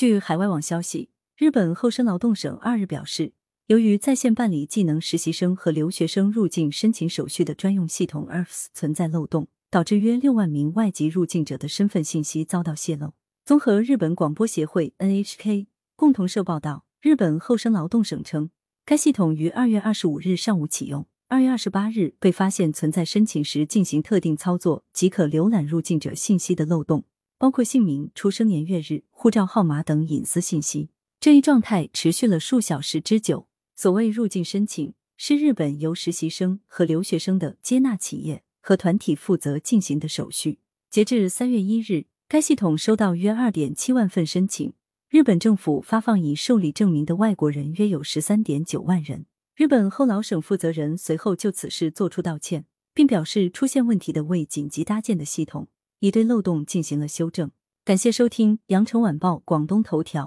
据海外网消息，日本厚生劳动省二日表示，由于在线办理技能实习生和留学生入境申请手续的专用系统 ERFS 存在漏洞，导致约六万名外籍入境者的身份信息遭到泄露。综合日本广播协会 NHK 共同社报道，日本厚生劳动省称，该系统于二月二十五日上午启用，二月二十八日被发现存在申请时进行特定操作即可浏览入境者信息的漏洞。包括姓名、出生年月日、护照号码等隐私信息。这一状态持续了数小时之久。所谓入境申请，是日本由实习生和留学生的接纳企业和团体负责进行的手续。截至三月一日，该系统收到约二点七万份申请，日本政府发放已受理证明的外国人约有十三点九万人。日本厚劳省负责人随后就此事作出道歉，并表示出现问题的为紧急搭建的系统。已对漏洞进行了修正。感谢收听《羊城晚报广东头条》。